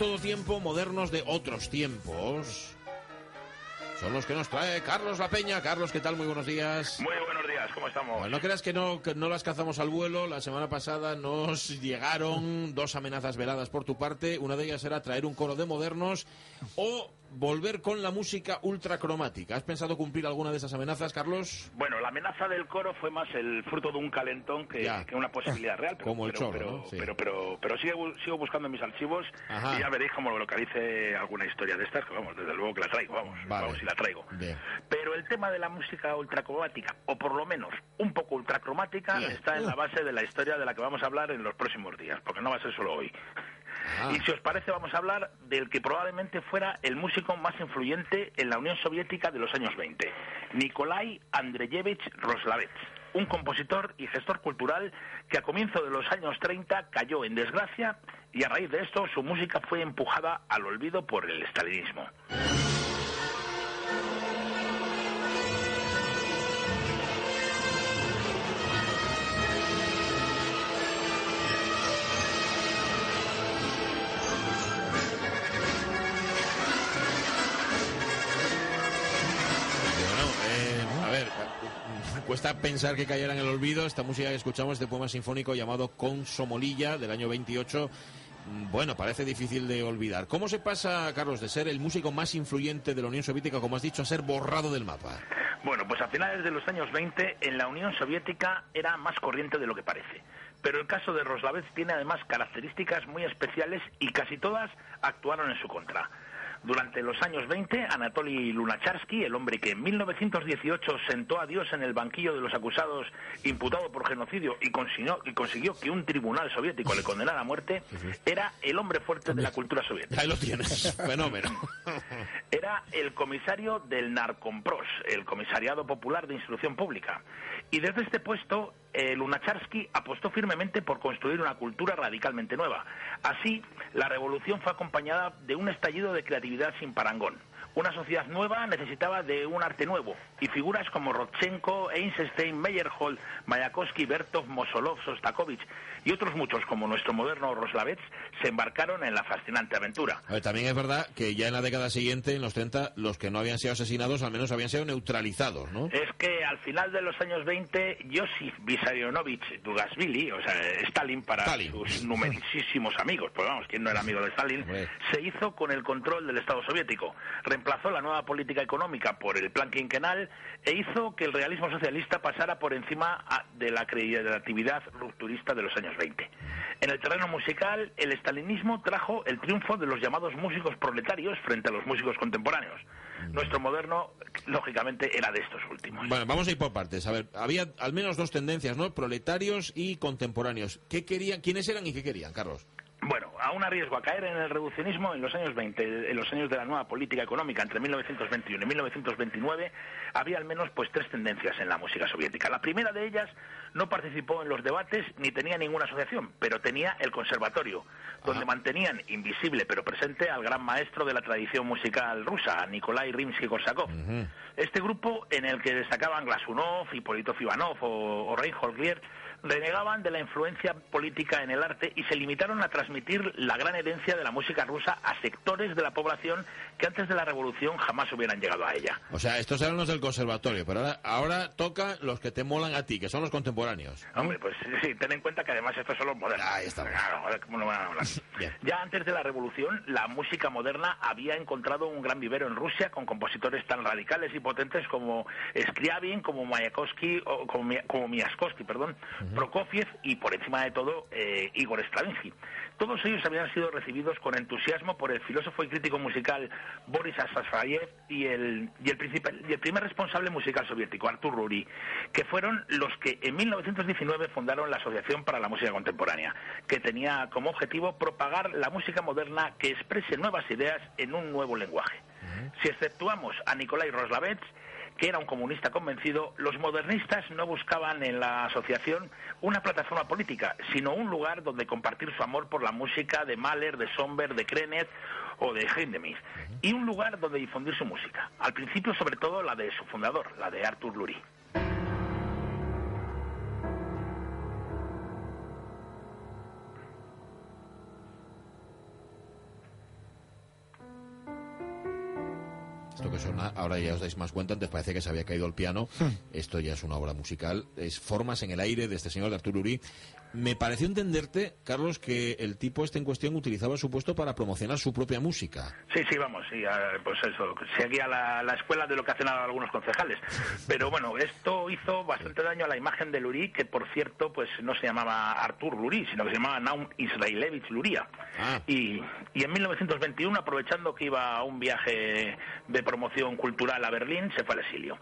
Todo tiempo, modernos de otros tiempos. Son los que nos trae Carlos La Peña. Carlos, ¿qué tal? Muy buenos días. Muy buenos días, ¿cómo estamos? Bueno, no creas que no, que no las cazamos al vuelo. La semana pasada nos llegaron dos amenazas veladas por tu parte. Una de ellas era traer un coro de modernos o volver con la música ultracromática. ¿Has pensado cumplir alguna de esas amenazas, Carlos? Bueno, la amenaza del coro fue más el fruto de un calentón que, una posibilidad real. Pero, Como el pero, chorro, pero, ¿no? Sí. pero, pero, pero sigo, sigo buscando en mis archivos Ajá. y ya veréis cómo localice alguna historia de estas, que vamos, desde luego que la traigo, vamos, Vale. vamos, y la traigo. Bien. Pero el tema de la música ultracromática, o por lo menos un poco ultracromática, Bien. está en la base de la historia de la que vamos a hablar en los próximos días, porque no va a ser solo hoy. Ah. Y si os parece, vamos a hablar del que probablemente fuera el músico más influyente en la Unión Soviética de los años 20, Nikolai Andreyevich Roslavets, un compositor y gestor cultural que a comienzo de los años 30 cayó en desgracia y a raíz de esto su música fue empujada al olvido por el estalinismo. Cuesta pensar que cayera en el olvido esta música que escuchamos de poema sinfónico llamado Con Somolilla del año 28. Mm, Bueno, parece difícil de olvidar. ¿Cómo se pasa, Carlos, de ser el músico más influyente de la Unión Soviética, como has dicho, a ser borrado del mapa? Bueno, pues a finales de los años 20 en la Unión Soviética era más corriente de lo que parece. Pero el caso de Roslavets tiene además características muy especiales y casi todas actuaron en su contra. Durante los años 20, Anatoly Lunacharsky, el hombre que en 1918 sentó a Dios en el banquillo de los acusados imputado por genocidio y consiguió, y consiguió que un tribunal soviético le condenara a muerte, era el hombre fuerte de la cultura soviética. Ahí lo tienes, fenómeno. Era el comisario del Narcompros, el Comisariado Popular de Instrucción Pública. Y desde este puesto, eh, Lunacharsky apostó firmemente por construir una cultura radicalmente nueva. Así, la revolución fue acompañada de un estallido de creatividad sin parangón. Una sociedad nueva necesitaba de un arte nuevo, y figuras como Rodchenko, Einstein, Meyerhold, Mayakovsky, Bertov, Mosolov, Sostakovich y otros muchos como nuestro moderno Roslavets se embarcaron en la fascinante aventura. A ver, también es verdad que ya en la década siguiente, en los 30, los que no habían sido asesinados al menos habían sido neutralizados, ¿no? Es que al final de los años 20, Josif Vissarionovich Dugasvili, o sea, Stalin para Stalin. sus numerosísimos amigos, pues vamos, ¿quién no era amigo de Stalin? Hombre. Se hizo con el control del Estado soviético. Reemplazó la nueva política económica por el plan quinquenal e hizo que el realismo socialista pasara por encima de la creatividad rupturista de los años 20. En el terreno musical, el estalinismo trajo el triunfo de los llamados músicos proletarios frente a los músicos contemporáneos. Nuestro moderno, lógicamente, era de estos últimos. Bueno, vamos a ir por partes. A ver, había al menos dos tendencias, ¿no? Proletarios y contemporáneos. ¿Qué querían, quiénes eran y qué querían, Carlos? Bueno, aún a riesgo a caer en el reduccionismo, en los años 20, en los años de la nueva política económica, entre 1921 y 1929, había al menos pues tres tendencias en la música soviética. La primera de ellas no participó en los debates ni tenía ninguna asociación, pero tenía el conservatorio, donde mantenían invisible pero presente al gran maestro de la tradición musical rusa, Nikolai Rimsky-Korsakov. Este grupo, en el que destacaban Glasunov, Hipólito Ivanov o, o Reinhold Glier, renegaban de la influencia política en el arte y se limitaron a transmitir la gran herencia de la música rusa a sectores de la población que antes de la revolución jamás hubieran llegado a ella. O sea, estos eran los del conservatorio, pero ahora, ahora toca los que te molan a ti, que son los contemporáneos. Hombre, pues sí, ten en cuenta que además estos son los modernos. Ahí está. Claro, ¿cómo no van a hablar? Bien. Ya antes de la revolución, la música moderna había encontrado un gran vivero en Rusia con compositores tan radicales y potentes como Scriabin, como Mayakovsky, o como, como Miaskovsky, perdón, Prokofiev y, por encima de todo, eh, Igor Stravinsky. Todos ellos habían sido recibidos con entusiasmo por el filósofo y crítico musical Boris Asafayev y el, y el, y el primer responsable musical soviético, Artur Ruri, que fueron los que en 1919 fundaron la Asociación para la Música Contemporánea, que tenía como objetivo propagar la música moderna que exprese nuevas ideas en un nuevo lenguaje. Si exceptuamos a Nikolai Roslavets, que era un comunista convencido, los modernistas no buscaban en la asociación una plataforma política, sino un lugar donde compartir su amor por la música de Mahler, de Somber, de Krenet o de Hindemith, y un lugar donde difundir su música. Al principio, sobre todo, la de su fundador, la de Arthur Lurie. Ahora ya os dais más cuenta, antes parece que se había caído el piano. Esto ya es una obra musical. Es Formas en el aire de este señor de Arturo Uri. Me pareció entenderte, Carlos, que el tipo este en cuestión utilizaba su puesto para promocionar su propia música. Sí, sí, vamos, sí, pues eso, seguía la, la escuela de lo que hacen algunos concejales. Pero bueno, esto hizo bastante daño a la imagen de Lurie, que por cierto, pues no se llamaba Artur Lurie, sino que se llamaba Naum Israelevich Luria. Ah. Y, y en 1921, aprovechando que iba a un viaje de promoción cultural a Berlín, se fue al exilio.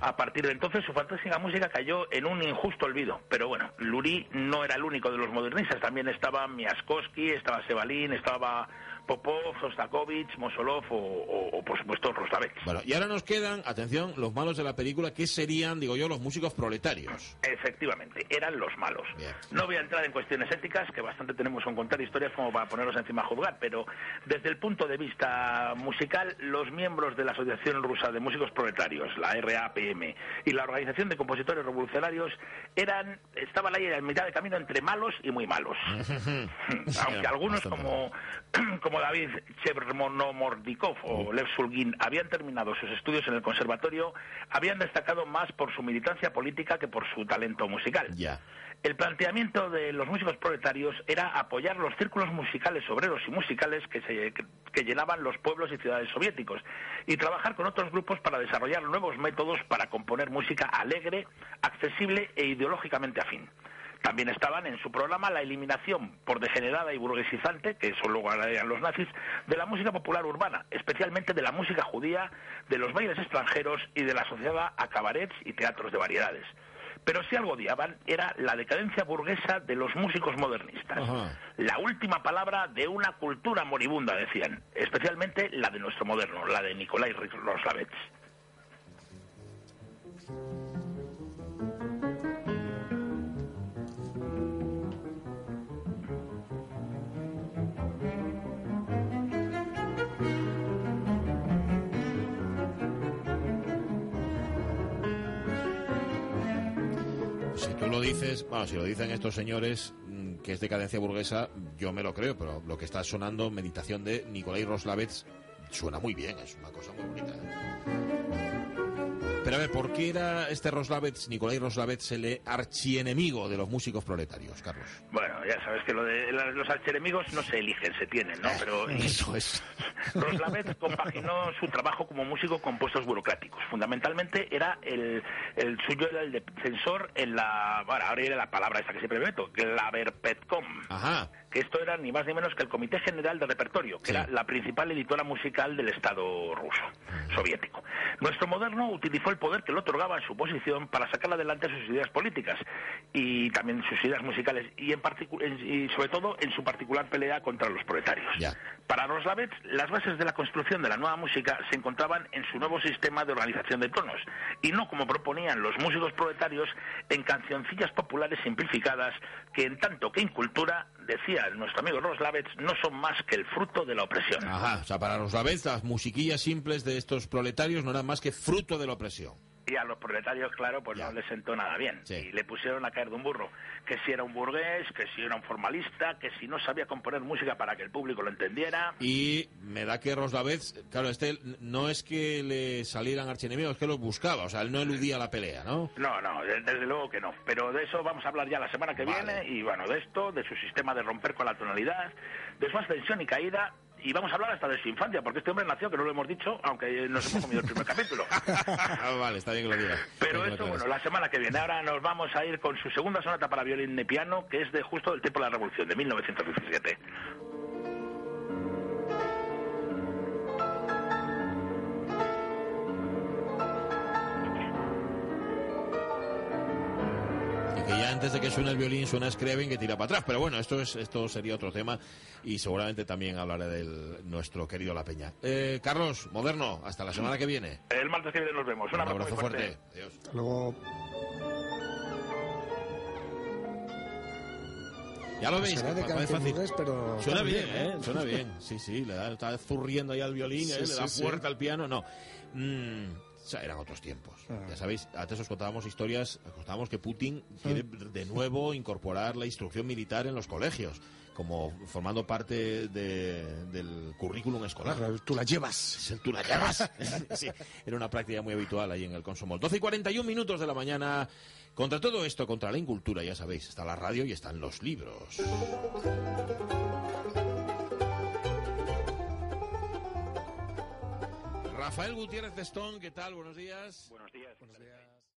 A partir de entonces, su fantástica música cayó en un injusto olvido. Pero bueno, Lurie no era el único de los modernistas, también estaba Miaskowski, estaba Sebalín, estaba Popov, Sostakovich, Mosolov o, o, o, por supuesto Rostavec. Bueno, y ahora nos quedan, atención, los malos de la película, que serían, digo yo, los músicos proletarios. Efectivamente, eran los malos. Bien. No voy a entrar en cuestiones éticas, que bastante tenemos con contar historias como para ponerlos encima a juzgar, pero desde el punto de vista musical, los miembros de la Asociación Rusa de Músicos Proletarios, la RAPM, y la Organización de Compositores Revolucionarios eran, estaban ahí en mitad de camino entre malos y muy malos. Aunque algunos como, como David Chermonomordikov o Lev Sulgin habían terminado sus estudios en el conservatorio, habían destacado más por su militancia política que por su talento musical. El planteamiento de los músicos proletarios era apoyar los círculos musicales obreros y musicales que, se, que, que llenaban los pueblos y ciudades soviéticos y trabajar con otros grupos para desarrollar nuevos métodos para componer música alegre, accesible e ideológicamente afín. También estaban en su programa la eliminación por degenerada y burguesizante, que eso luego harían los nazis, de la música popular urbana, especialmente de la música judía, de los bailes extranjeros y de la asociada a cabarets y teatros de variedades. Pero si algo odiaban era la decadencia burguesa de los músicos modernistas. Ajá. La última palabra de una cultura moribunda, decían, especialmente la de nuestro moderno, la de Nikolai Roslavets. Lo dices, bueno, si lo dicen estos señores, mm, que es decadencia burguesa, yo me lo creo, pero lo que está sonando, meditación de Nikolai Roslavets, suena muy bien, es una cosa muy bonita. ¿Eh? Pero a ver, ¿por qué era este Roslavets, Nikolai Roslavets, el archienemigo de los músicos proletarios, Carlos? Bueno, ya sabes que lo de los archenemigos no se eligen, se tienen, ¿no? Pero Eso es. Roslavets compaginó su trabajo como músico con puestos burocráticos. Fundamentalmente era el, el suyo era el defensor en la, bueno, ahora era la palabra esta que siempre me meto, Glaverpetcom. Ajá. Que esto era ni más ni menos que el Comité General de Repertorio, que Sí. era la principal editora musical del Estado ruso, soviético. Nuestro moderno utilizó el poder que le otorgaba en su posición para sacar adelante sus ideas políticas y también sus ideas musicales y, en en- y sobre todo en su particular pelea contra los proletarios. Ya. Para Roslavets, las bases de la construcción de la nueva música se encontraban en su nuevo sistema de organización de tonos, y no como proponían los músicos proletarios en cancioncillas populares simplificadas que en tanto que incultura, decía nuestro amigo Roslavets, no son más que el fruto de la opresión. Ajá. O sea, para Roslavets, las musiquillas simples de estos proletarios no eran más que fruto de la opresión. Y a los proletarios, claro, pues Ya. no les sentó nada bien. Sí. Y le pusieron a caer de un burro. Que si era un burgués, que si era un formalista, que si no sabía componer música para que el público lo entendiera. Y me da que Roslavets, claro, este no es que le salieran archienemigos, es que los buscaba, o sea, él no eludía la pelea, ¿no? No, no, de- desde luego que no. Pero de eso vamos a hablar ya la semana que Vale. viene. Y bueno, de esto, de su sistema de romper con la tonalidad, de su ascensión y caída. Y vamos a hablar hasta de su infancia, porque este hombre nació, que no lo hemos dicho, aunque nos hemos comido el primer capítulo. Ah, vale, está bien que lo digas. Pero eso, bueno, la semana que viene. Ahora nos vamos a ir con su segunda sonata para violín y piano, que es de justo del tiempo de la Revolución, de 1917. Que ya antes de que suene el violín suena Scriabin que tira para atrás. Pero bueno, esto es esto sería otro tema y seguramente también hablaré del nuestro querido La Peña. Eh, Carlos, moderno, hasta la semana que viene. El martes que viene nos vemos. Un, Un abrazo, abrazo muy fuerte. Adiós. Hasta luego. Ya lo veis, Será de que fácil. Pero Suena bien, bien, ¿eh? Suena bien. Sí, sí, le da, está zurriendo ahí al violín, Sí, ¿eh? le da sí. fuerte al piano. No. Mm, o sea, eran otros tiempos. Ah. Ya sabéis, antes os contábamos historias, os contábamos que Putin quiere de nuevo incorporar la instrucción militar en los colegios, como formando parte de- del currículum escolar. Tú la llevas. Tú la llevas. Sí, era una práctica muy habitual ahí en el Consomol. 12 y 41 minutos de la mañana. Contra todo esto, contra la incultura, ya sabéis, está la radio y están los libros. Rafael Gutiérrez de Stone, ¿qué tal? Buenos días. Buenos días. Buenos días.